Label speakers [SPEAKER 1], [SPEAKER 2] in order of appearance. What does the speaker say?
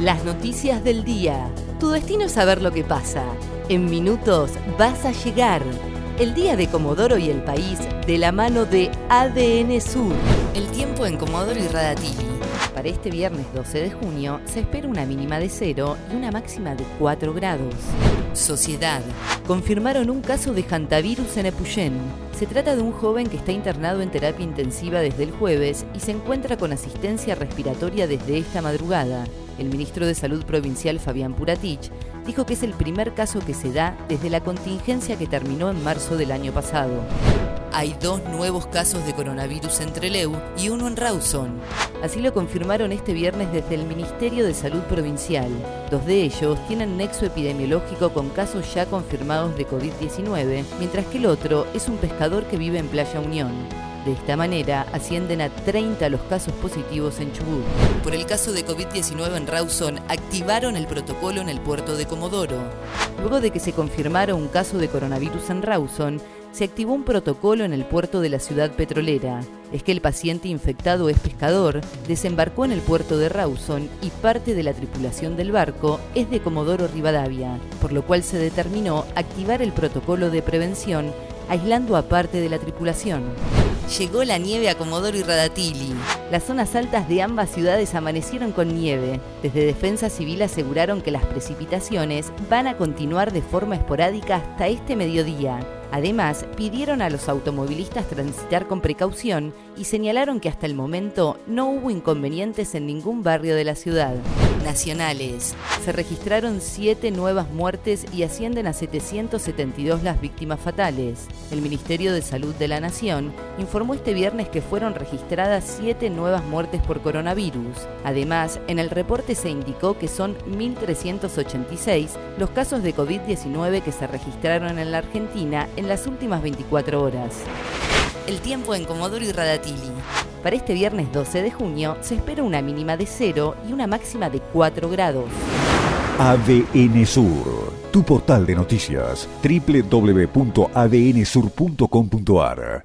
[SPEAKER 1] Las noticias del día. Tu destino es saber lo que pasa. En minutos vas a llegar. El día de Comodoro y el país de la mano de ADN Sur. El tiempo en Comodoro y Radatili. Para este viernes 12 de junio se espera una mínima de 0 y una máxima de 4 grados. Sociedad. Confirmaron un caso de hantavirus en Epuyén. Se trata de un joven que está internado en terapia intensiva desde el jueves y se encuentra con asistencia respiratoria desde esta madrugada. El ministro de Salud provincial Fabián Puratich dijo que es el primer caso que se da desde la contingencia que terminó en marzo del año pasado. Hay dos nuevos casos de coronavirus en Treleu y uno en Rawson. Así lo confirmaron este viernes desde el Ministerio de Salud Provincial. Dos de ellos tienen nexo epidemiológico con casos ya confirmados de COVID-19, mientras que el otro es un pescador que vive en Playa Unión. De esta manera, ascienden a 30 los casos positivos en Chubut. Por el caso de COVID-19 en Rawson, activaron el protocolo en el puerto de Comodoro. Luego de que se confirmara un caso de coronavirus en Rawson, se activó un protocolo en el puerto de la ciudad petrolera. Es que el paciente infectado es pescador, desembarcó en el puerto de Rawson y parte de la tripulación del barco es de Comodoro Rivadavia, por lo cual se determinó activar el protocolo de prevención aislando a parte de la tripulación. Llegó la nieve a Comodoro y Radatili. Las zonas altas de ambas ciudades amanecieron con nieve. Desde Defensa Civil aseguraron que las precipitaciones van a continuar de forma esporádica hasta este mediodía. Además, pidieron a los automovilistas transitar con precaución y señalaron que hasta el momento no hubo inconvenientes en ningún barrio de la ciudad. Nacionales. Se registraron siete nuevas muertes y ascienden a 772 las víctimas fatales. El Ministerio de Salud de la Nación informó este viernes que fueron registradas siete nuevas muertes por coronavirus. Además, en el reporte se indicó que son 1.386 los casos de COVID-19 que se registraron en la Argentina en las últimas 24 horas. El tiempo en Comodoro y Radatili. Para este viernes 12 de junio se espera una mínima de 0 y una máxima de 4 grados.
[SPEAKER 2] ADN Sur, tu portal de noticias, www.adnsur.com.ar